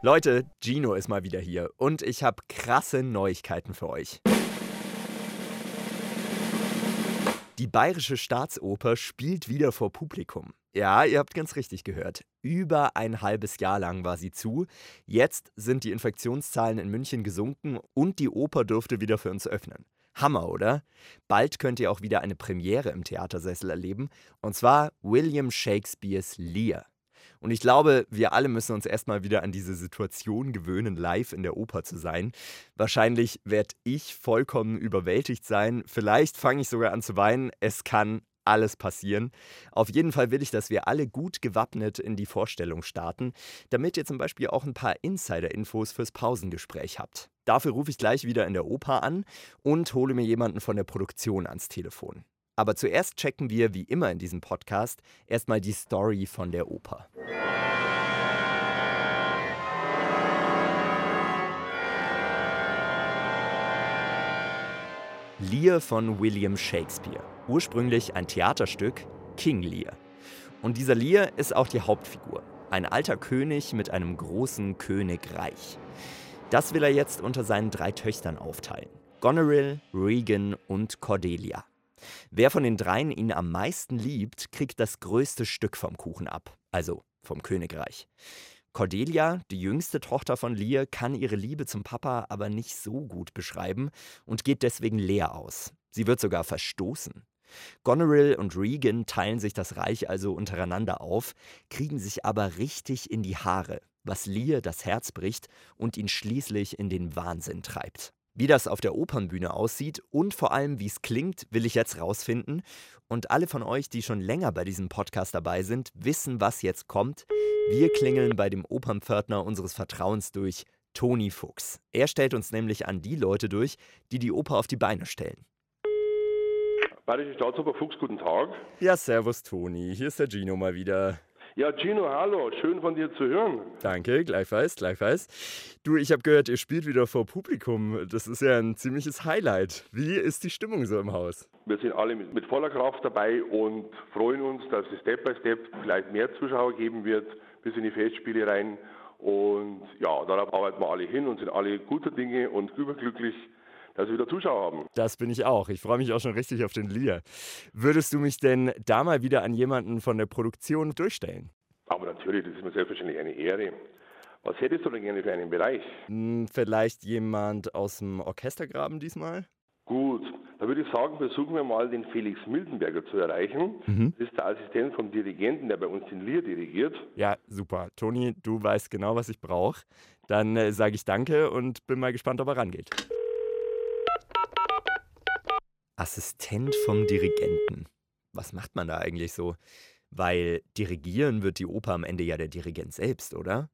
Leute, Gino ist mal wieder hier und ich habe krasse Neuigkeiten für euch. Die Bayerische Staatsoper spielt wieder vor Publikum. Ja, ihr habt ganz richtig gehört. Über ein halbes Jahr lang war sie zu. Jetzt sind die Infektionszahlen in München gesunken und die Oper dürfte wieder für uns öffnen. Hammer, oder? Bald könnt ihr auch wieder eine Premiere im Theatersessel erleben, und zwar William Shakespeares Lear. Und ich glaube, wir alle müssen uns erstmal wieder an diese Situation gewöhnen, live in der Oper zu sein. Wahrscheinlich werde ich vollkommen überwältigt sein. Vielleicht fange ich sogar an zu weinen. Es kann alles passieren. Auf jeden Fall will ich, dass wir alle gut gewappnet in die Vorstellung starten, damit ihr zum Beispiel auch ein paar Insider-Infos fürs Pausengespräch habt. Dafür rufe ich gleich wieder in der Oper an und hole mir jemanden von der Produktion ans Telefon. Aber zuerst checken wir, wie immer in diesem Podcast, erstmal die Story von der Oper. Lear von William Shakespeare. Ursprünglich ein Theaterstück, King Lear. Und dieser Lear ist auch die Hauptfigur. Ein alter König mit einem großen Königreich. Das will er jetzt unter seinen drei Töchtern aufteilen. Goneril, Regan und Cordelia. Wer von den dreien ihn am meisten liebt, kriegt das größte Stück vom Kuchen ab, also vom Königreich. Cordelia, die jüngste Tochter von Lear, kann ihre Liebe zum Papa aber nicht so gut beschreiben und geht deswegen leer aus. Sie wird sogar verstoßen. Goneril und Regan teilen sich das Reich also untereinander auf, kriegen sich aber richtig in die Haare, was Lear das Herz bricht und ihn schließlich in den Wahnsinn treibt. Wie das auf der Opernbühne aussieht und vor allem, wie es klingt, will ich jetzt rausfinden. Und alle von euch, die schon länger bei diesem Podcast dabei sind, wissen, was jetzt kommt. Wir klingeln bei dem Opernpförtner unseres Vertrauens durch, Toni Fuchs. Er stellt uns nämlich an die Leute durch, die die Oper auf die Beine stellen. Bayerische Staatsoper Fuchs, guten Tag. Ja, servus Toni. Hier ist der Gino mal wieder. Ja, Gino, hallo, schön von dir zu hören. Danke, gleichfalls, gleichfalls. Du, ich habe gehört, ihr spielt wieder vor Publikum. Das ist ja ein ziemliches Highlight. Wie ist die Stimmung so im Haus? Wir sind alle mit, mit voller Kraft dabei und freuen uns, dass es Step by Step vielleicht mehr Zuschauer geben wird bis in die Festspiele rein. Und ja, darauf arbeiten wir alle hin und sind alle guter Dinge und überglücklich, dass wir wieder Zuschauer haben. Das bin ich auch. Ich freue mich auch schon richtig auf den Lier. Würdest du mich denn da mal wieder an jemanden von der Produktion durchstellen? Aber natürlich, das ist mir selbstverständlich eine Ehre. Was hättest du denn gerne für einen Bereich? Hm, vielleicht jemand aus dem Orchestergraben diesmal? Gut, da würde ich sagen, versuchen wir mal den Felix Miltenberger zu erreichen. Mhm. Das ist der Assistent vom Dirigenten, der bei uns den Lier dirigiert. Ja, super. Toni, du weißt genau, was ich brauche. Dann äh, sage ich danke und bin mal gespannt, ob er rangeht. Assistent vom Dirigenten. Was macht man da eigentlich so? Weil dirigieren wird die Oper am Ende ja der Dirigent selbst, oder?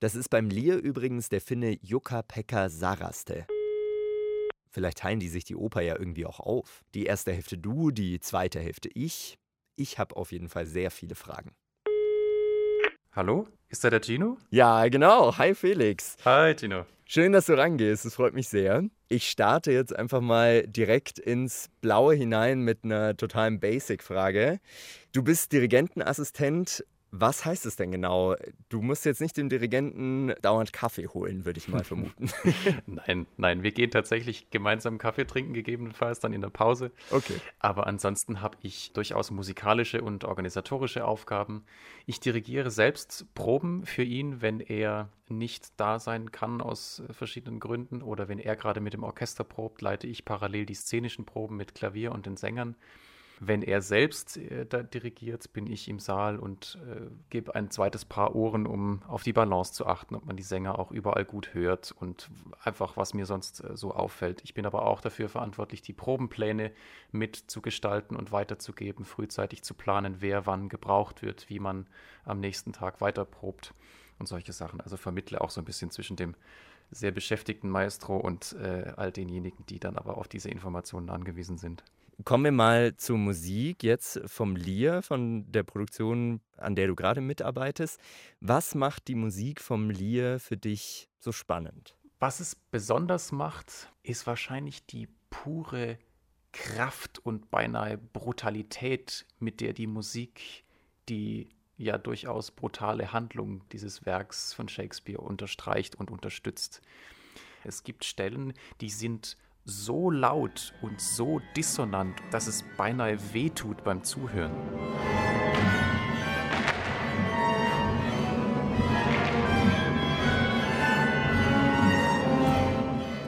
Das ist beim Lier übrigens der Finne Jukka-Pekka Saraste. Vielleicht teilen die sich die Oper ja irgendwie auch auf. Die erste Hälfte du, die zweite Hälfte ich. Ich habe auf jeden Fall sehr viele Fragen. Hallo? Ist da der Gino? Ja, genau. Hi Felix. Hi Gino. Schön, dass du rangehst. Es freut mich sehr. Ich starte jetzt einfach mal direkt ins Blaue hinein mit einer totalen Basic-Frage. Du bist Dirigentenassistent was heißt es denn genau? Du musst jetzt nicht dem Dirigenten dauernd Kaffee holen, würde ich mal vermuten. nein, nein, wir gehen tatsächlich gemeinsam Kaffee trinken, gegebenenfalls dann in der Pause. Okay. Aber ansonsten habe ich durchaus musikalische und organisatorische Aufgaben. Ich dirigiere selbst Proben für ihn, wenn er nicht da sein kann aus verschiedenen Gründen oder wenn er gerade mit dem Orchester probt, leite ich parallel die szenischen Proben mit Klavier und den Sängern. Wenn er selbst äh, dirigiert, bin ich im Saal und äh, gebe ein zweites Paar Ohren, um auf die Balance zu achten, ob man die Sänger auch überall gut hört und einfach, was mir sonst äh, so auffällt. Ich bin aber auch dafür verantwortlich, die Probenpläne mitzugestalten und weiterzugeben, frühzeitig zu planen, wer wann gebraucht wird, wie man am nächsten Tag weiterprobt und solche Sachen. Also vermittle auch so ein bisschen zwischen dem sehr beschäftigten Maestro und äh, all denjenigen, die dann aber auf diese Informationen angewiesen sind. Kommen wir mal zur Musik jetzt vom Lier, von der Produktion, an der du gerade mitarbeitest. Was macht die Musik vom Lier für dich so spannend? Was es besonders macht, ist wahrscheinlich die pure Kraft und beinahe Brutalität, mit der die Musik die ja durchaus brutale Handlung dieses Werks von Shakespeare unterstreicht und unterstützt. Es gibt Stellen, die sind so laut und so dissonant, dass es beinahe wehtut beim Zuhören.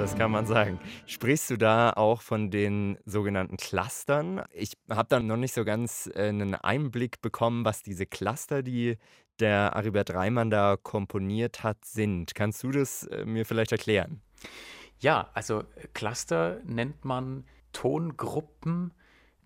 Das kann man sagen. Sprichst du da auch von den sogenannten Clustern? Ich habe da noch nicht so ganz äh, einen Einblick bekommen, was diese Cluster, die der Aribert Reimann da komponiert hat, sind. Kannst du das äh, mir vielleicht erklären? Ja, also äh, Cluster nennt man Tongruppen,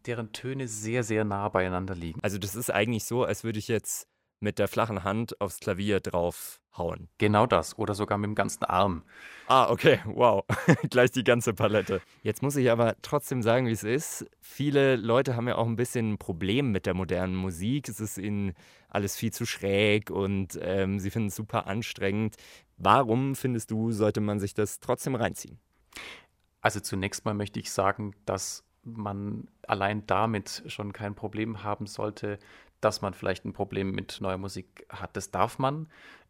deren Töne sehr, sehr nah beieinander liegen. Also das ist eigentlich so, als würde ich jetzt mit der flachen Hand aufs Klavier draufhauen. Genau das. Oder sogar mit dem ganzen Arm. Ah, okay, wow. Gleich die ganze Palette. Jetzt muss ich aber trotzdem sagen, wie es ist. Viele Leute haben ja auch ein bisschen ein Problem mit der modernen Musik. Es ist ihnen alles viel zu schräg und ähm, sie finden es super anstrengend. Warum findest du, sollte man sich das trotzdem reinziehen? Also zunächst mal möchte ich sagen, dass man allein damit schon kein Problem haben sollte, dass man vielleicht ein Problem mit neuer Musik hat. Das darf man.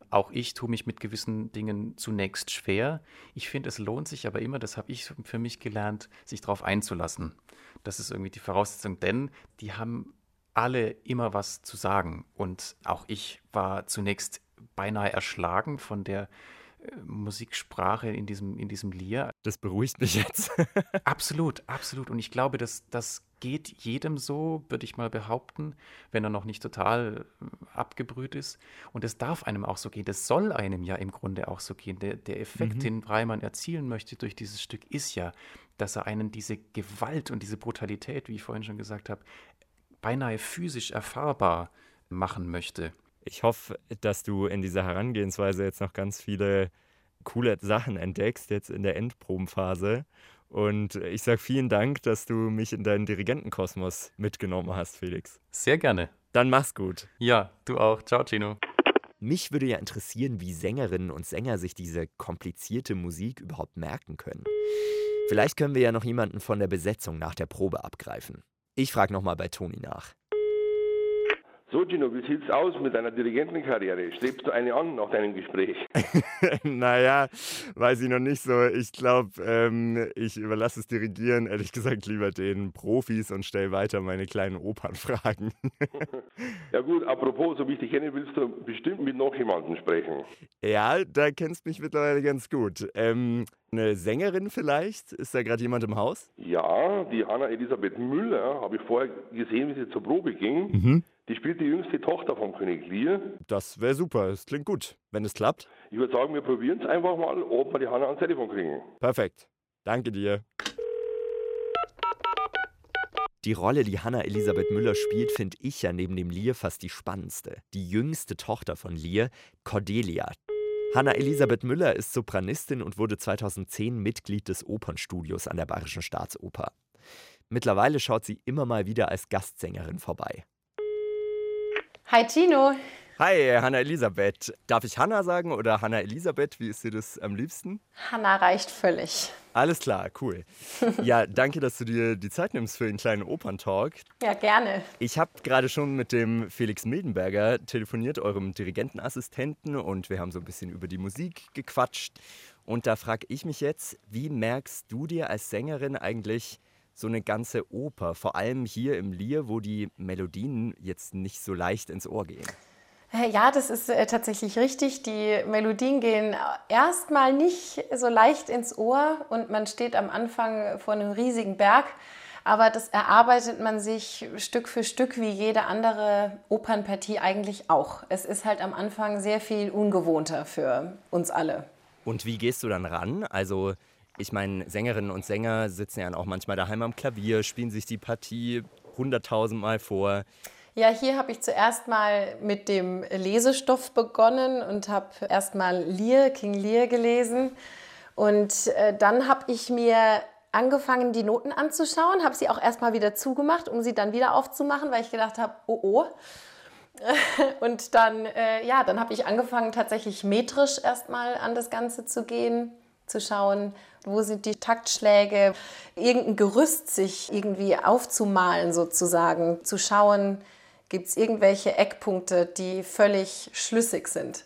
Auch ich tue mich mit gewissen Dingen zunächst schwer. Ich finde, es lohnt sich aber immer, das habe ich für mich gelernt, sich darauf einzulassen. Das ist irgendwie die Voraussetzung, denn die haben alle immer was zu sagen. Und auch ich war zunächst beinahe erschlagen von der Musiksprache in diesem, in diesem Lier. Das beruhigt mich jetzt. absolut, absolut. Und ich glaube, dass das geht jedem so, würde ich mal behaupten, wenn er noch nicht total äh, abgebrüht ist. Und es darf einem auch so gehen. Das soll einem ja im Grunde auch so gehen. Der, der Effekt, mhm. den Reimann erzielen möchte durch dieses Stück, ist ja, dass er einen diese Gewalt und diese Brutalität, wie ich vorhin schon gesagt habe, beinahe physisch erfahrbar machen möchte. Ich hoffe, dass du in dieser Herangehensweise jetzt noch ganz viele coole Sachen entdeckst, jetzt in der Endprobenphase. Und ich sage vielen Dank, dass du mich in deinen Dirigentenkosmos mitgenommen hast, Felix. Sehr gerne. Dann mach's gut. Ja, du auch. Ciao, Gino. Mich würde ja interessieren, wie Sängerinnen und Sänger sich diese komplizierte Musik überhaupt merken können. Vielleicht können wir ja noch jemanden von der Besetzung nach der Probe abgreifen. Ich frage nochmal bei Toni nach. So, Gino, wie sieht's aus mit deiner Dirigentenkarriere? Strebst du eine an nach deinem Gespräch? naja, weiß ich noch nicht so. Ich glaube, ähm, ich überlasse es Dirigieren, ehrlich gesagt, lieber den Profis und stelle weiter meine kleinen Opernfragen. ja gut, apropos, so wie ich dich kenne, willst du bestimmt mit noch jemandem sprechen. Ja, da kennst du mich mittlerweile ganz gut. Ähm, eine Sängerin vielleicht? Ist da gerade jemand im Haus? Ja, die Hanna Elisabeth Müller habe ich vorher gesehen, wie sie zur Probe ging. Mhm. Die spielt die jüngste Tochter von König Lear. Das wäre super, das klingt gut, wenn es klappt. Ich würde sagen, wir probieren es einfach mal, ob wir die Hanna ans Telefon kriegen. Perfekt. Danke dir. Die Rolle, die Hanna Elisabeth Müller spielt, finde ich ja neben dem Lear fast die spannendste. Die jüngste Tochter von Lear, Cordelia. Hanna Elisabeth Müller ist Sopranistin und wurde 2010 Mitglied des Opernstudios an der Bayerischen Staatsoper. Mittlerweile schaut sie immer mal wieder als Gastsängerin vorbei. Hi Tino. Hi, Hanna Elisabeth. Darf ich Hanna sagen oder Hanna Elisabeth? Wie ist dir das am liebsten? Hanna reicht völlig. Alles klar, cool. Ja, danke, dass du dir die Zeit nimmst für den kleinen Operntalk. Ja, gerne. Ich habe gerade schon mit dem Felix Mildenberger telefoniert, eurem Dirigentenassistenten, und wir haben so ein bisschen über die Musik gequatscht. Und da frage ich mich jetzt, wie merkst du dir als Sängerin eigentlich so eine ganze Oper, vor allem hier im Lier, wo die Melodien jetzt nicht so leicht ins Ohr gehen. Äh, ja, das ist äh, tatsächlich richtig. Die Melodien gehen erstmal nicht so leicht ins Ohr und man steht am Anfang vor einem riesigen Berg. Aber das erarbeitet man sich Stück für Stück wie jede andere Opernpartie eigentlich auch. Es ist halt am Anfang sehr viel ungewohnter für uns alle. Und wie gehst du dann ran? Also ich meine, Sängerinnen und Sänger sitzen ja auch manchmal daheim am Klavier, spielen sich die Partie hunderttausendmal vor. Ja, hier habe ich zuerst mal mit dem Lesestoff begonnen und habe erst mal Lear, King Lear gelesen. Und äh, dann habe ich mir angefangen, die Noten anzuschauen, habe sie auch erst mal wieder zugemacht, um sie dann wieder aufzumachen, weil ich gedacht habe, oh oh. Und dann, äh, ja, dann habe ich angefangen, tatsächlich metrisch erstmal an das Ganze zu gehen, zu schauen, wo sind die Taktschläge, irgendein Gerüst sich irgendwie aufzumalen sozusagen, zu schauen, Gibt es irgendwelche Eckpunkte, die völlig schlüssig sind?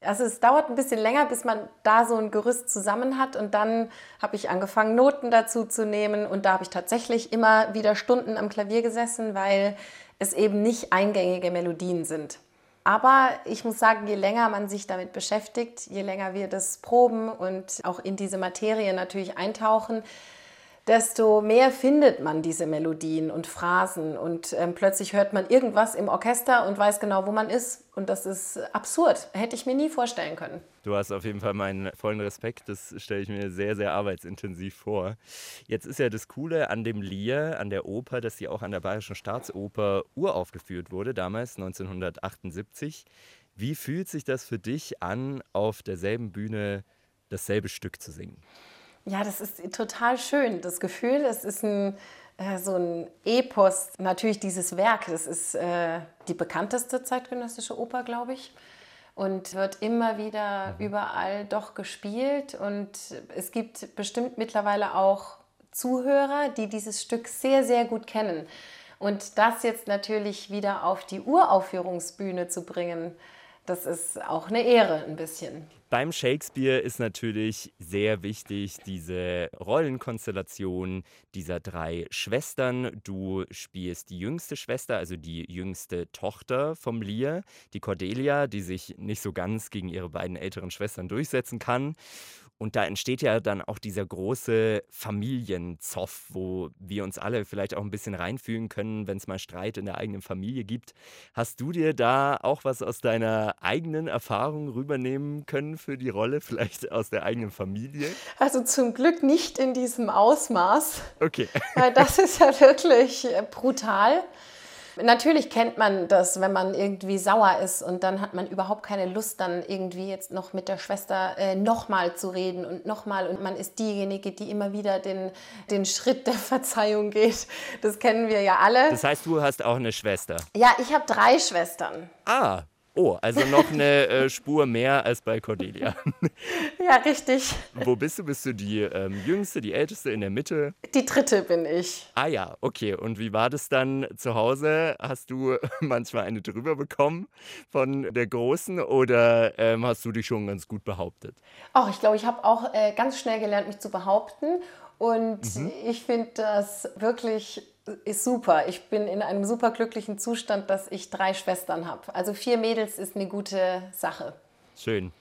Also es dauert ein bisschen länger, bis man da so ein Gerüst zusammen hat und dann habe ich angefangen, Noten dazu zu nehmen und da habe ich tatsächlich immer wieder Stunden am Klavier gesessen, weil es eben nicht eingängige Melodien sind. Aber ich muss sagen, je länger man sich damit beschäftigt, je länger wir das proben und auch in diese Materie natürlich eintauchen, desto mehr findet man diese Melodien und Phrasen und ähm, plötzlich hört man irgendwas im Orchester und weiß genau, wo man ist. Und das ist absurd. Hätte ich mir nie vorstellen können. Du hast auf jeden Fall meinen vollen Respekt. Das stelle ich mir sehr, sehr arbeitsintensiv vor. Jetzt ist ja das Coole an dem Lier, an der Oper, dass sie auch an der Bayerischen Staatsoper uraufgeführt wurde, damals 1978. Wie fühlt sich das für dich an, auf derselben Bühne dasselbe Stück zu singen? Ja, das ist total schön, das Gefühl. Es ist ein, äh, so ein Epos, natürlich dieses Werk. Das ist äh, die bekannteste zeitgenössische Oper, glaube ich. Und wird immer wieder mhm. überall doch gespielt. Und es gibt bestimmt mittlerweile auch Zuhörer, die dieses Stück sehr, sehr gut kennen. Und das jetzt natürlich wieder auf die Uraufführungsbühne zu bringen, das ist auch eine Ehre ein bisschen. Beim Shakespeare ist natürlich sehr wichtig diese Rollenkonstellation dieser drei Schwestern. Du spielst die jüngste Schwester, also die jüngste Tochter vom Lear, die Cordelia, die sich nicht so ganz gegen ihre beiden älteren Schwestern durchsetzen kann. Und da entsteht ja dann auch dieser große Familienzoff, wo wir uns alle vielleicht auch ein bisschen reinfühlen können, wenn es mal Streit in der eigenen Familie gibt. Hast du dir da auch was aus deiner eigenen Erfahrung rübernehmen können für die Rolle, vielleicht aus der eigenen Familie? Also zum Glück nicht in diesem Ausmaß. Okay. Weil das ist ja wirklich brutal. Natürlich kennt man das, wenn man irgendwie sauer ist und dann hat man überhaupt keine Lust, dann irgendwie jetzt noch mit der Schwester äh, nochmal zu reden und nochmal. Und man ist diejenige, die immer wieder den, den Schritt der Verzeihung geht. Das kennen wir ja alle. Das heißt, du hast auch eine Schwester? Ja, ich habe drei Schwestern. Ah, Oh, also noch eine äh, Spur mehr als bei Cordelia. ja, richtig. Wo bist du? Bist du die ähm, jüngste, die älteste in der Mitte? Die dritte bin ich. Ah ja, okay. Und wie war das dann zu Hause? Hast du manchmal eine drüber bekommen von der Großen oder ähm, hast du dich schon ganz gut behauptet? Ach, ich glaube, ich habe auch äh, ganz schnell gelernt, mich zu behaupten. Und mhm. ich finde das wirklich ist super. Ich bin in einem super glücklichen Zustand, dass ich drei Schwestern habe. Also vier Mädels ist eine gute Sache. Schön.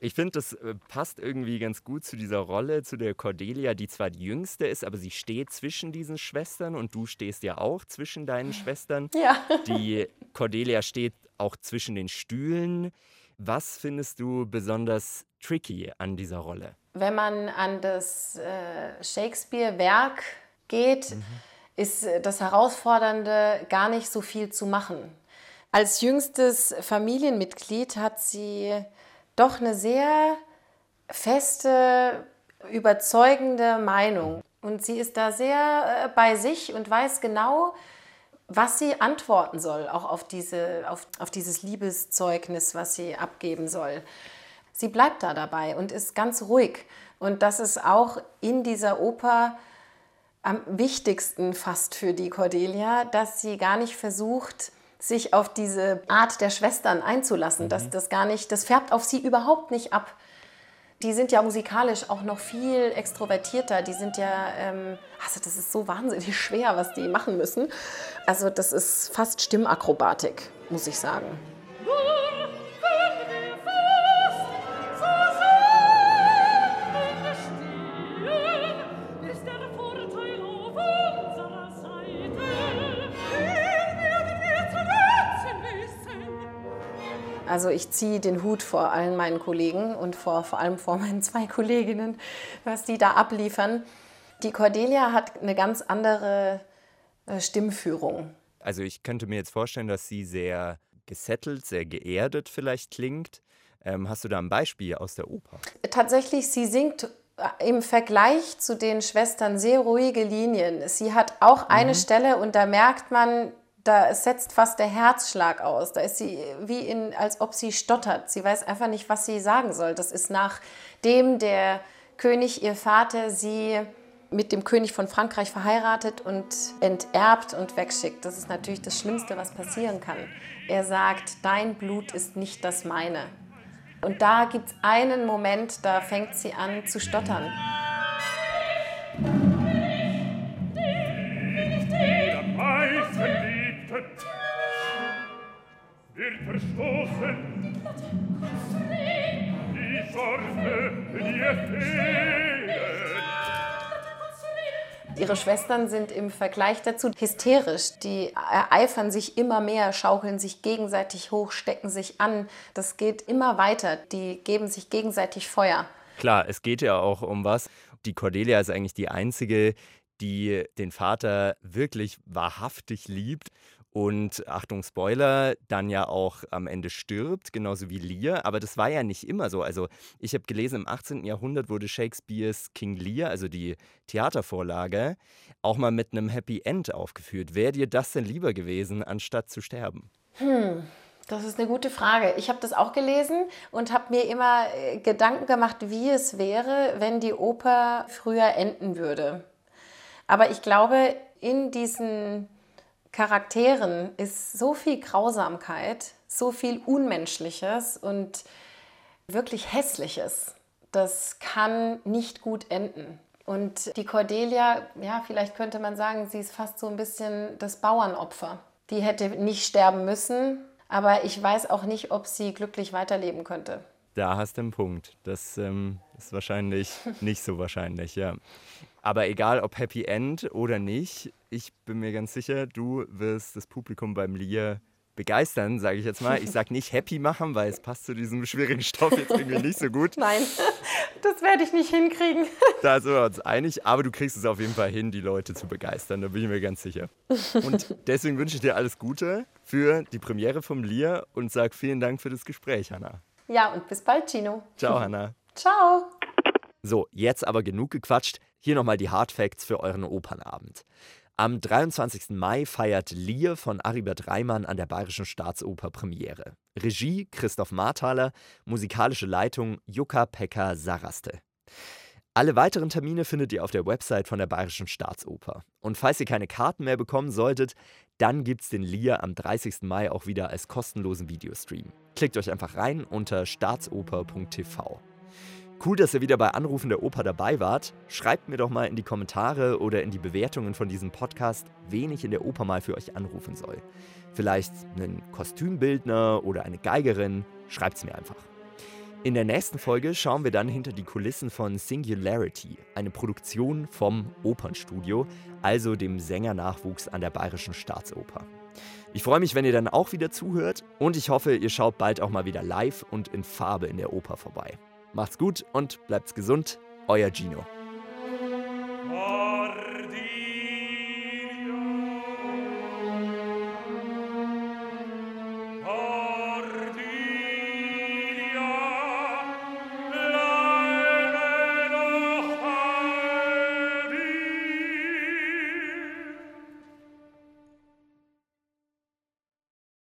Ich finde, das äh, passt irgendwie ganz gut zu dieser Rolle, zu der Cordelia, die zwar die jüngste ist, aber sie steht zwischen diesen Schwestern und du stehst ja auch zwischen deinen Schwestern. Ja. Die Cordelia steht auch zwischen den Stühlen. Was findest du besonders tricky an dieser Rolle? Wenn man an das äh, Shakespeare-Werk geht, mhm ist das Herausfordernde, gar nicht so viel zu machen. Als jüngstes Familienmitglied hat sie doch eine sehr feste, überzeugende Meinung. Und sie ist da sehr äh, bei sich und weiß genau, was sie antworten soll, auch auf, diese, auf, auf dieses Liebeszeugnis, was sie abgeben soll. Sie bleibt da dabei und ist ganz ruhig. Und das ist auch in dieser Oper am wichtigsten fast für die Cordelia, dass sie gar nicht versucht, sich auf diese Art der Schwestern einzulassen. Mhm. Dass das gar nicht, das färbt auf sie überhaupt nicht ab. Die sind ja musikalisch auch noch viel extrovertierter. Die sind ja, ähm, also das ist so wahnsinnig schwer, was die machen müssen. Also das ist fast Stimmakrobatik, muss ich sagen. Also ich ziehe den Hut vor allen meinen Kollegen und vor, vor allem vor meinen zwei Kolleginnen, was die da abliefern. Die Cordelia hat eine ganz andere äh, Stimmführung. Also ich könnte mir jetzt vorstellen, dass sie sehr gesettelt, sehr geerdet vielleicht klingt. Ähm, hast du da ein Beispiel aus der Oper? Tatsächlich, sie singt äh, im Vergleich zu den Schwestern sehr ruhige Linien. Sie hat auch eine mhm. Stelle und da merkt man, da setzt fast der Herzschlag aus. Da ist sie wie in, als ob sie stottert. Sie weiß einfach nicht, was sie sagen soll. Das ist nachdem der König, ihr Vater, sie mit dem König von Frankreich verheiratet und enterbt und wegschickt. Das ist natürlich das Schlimmste, was passieren kann. Er sagt, dein Blut ist nicht das meine. Und da gibt es einen Moment, da fängt sie an zu stottern. Verstoßen. Die Sorge, die fehlen. Ihre Schwestern sind im Vergleich dazu hysterisch. Die ereifern sich immer mehr, schaukeln sich gegenseitig hoch, stecken sich an. Das geht immer weiter. Die geben sich gegenseitig Feuer. Klar, es geht ja auch um was. Die Cordelia ist eigentlich die einzige, die den Vater wirklich wahrhaftig liebt und Achtung, Spoiler, dann ja auch am Ende stirbt, genauso wie Lear. Aber das war ja nicht immer so. Also ich habe gelesen, im 18. Jahrhundert wurde Shakespeares King Lear, also die Theatervorlage, auch mal mit einem Happy End aufgeführt. Wäre dir das denn lieber gewesen, anstatt zu sterben? Hm. Das ist eine gute Frage. Ich habe das auch gelesen und habe mir immer äh, Gedanken gemacht, wie es wäre, wenn die Oper früher enden würde. Aber ich glaube, in diesen Charakteren ist so viel Grausamkeit, so viel Unmenschliches und wirklich Hässliches. Das kann nicht gut enden. Und die Cordelia, ja, vielleicht könnte man sagen, sie ist fast so ein bisschen das Bauernopfer. Die hätte nicht sterben müssen, aber ich weiß auch nicht, ob sie glücklich weiterleben könnte. Da hast du einen Punkt. Das ähm, ist wahrscheinlich nicht so wahrscheinlich, ja. Aber egal ob Happy End oder nicht, ich bin mir ganz sicher, du wirst das Publikum beim Lier begeistern, sage ich jetzt mal. Ich sage nicht happy machen, weil es passt zu diesem schwierigen Stoff jetzt irgendwie nicht so gut. Nein, das werde ich nicht hinkriegen. Da sind wir uns einig, aber du kriegst es auf jeden Fall hin, die Leute zu begeistern, da bin ich mir ganz sicher. Und deswegen wünsche ich dir alles Gute für die Premiere vom Lier und sage vielen Dank für das Gespräch, Hanna. Ja, und bis bald, Gino. Ciao, Hanna. Ciao. So, jetzt aber genug gequatscht. Hier nochmal die Hard Facts für euren Opernabend. Am 23. Mai feiert Lier von Aribert Reimann an der Bayerischen Staatsoper Premiere. Regie Christoph Marthaler, musikalische Leitung Jukka-Pekka Saraste. Alle weiteren Termine findet ihr auf der Website von der Bayerischen Staatsoper. Und falls ihr keine Karten mehr bekommen solltet, dann gibt's den Lier am 30. Mai auch wieder als kostenlosen Videostream. Klickt euch einfach rein unter staatsoper.tv. Cool, dass ihr wieder bei Anrufen der Oper dabei wart. Schreibt mir doch mal in die Kommentare oder in die Bewertungen von diesem Podcast, wen ich in der Oper mal für euch anrufen soll. Vielleicht einen Kostümbildner oder eine Geigerin. Schreibt's mir einfach. In der nächsten Folge schauen wir dann hinter die Kulissen von Singularity, eine Produktion vom Opernstudio, also dem Sängernachwuchs an der Bayerischen Staatsoper. Ich freue mich, wenn ihr dann auch wieder zuhört und ich hoffe, ihr schaut bald auch mal wieder live und in Farbe in der Oper vorbei. Macht's gut und bleibt's gesund. Euer Gino.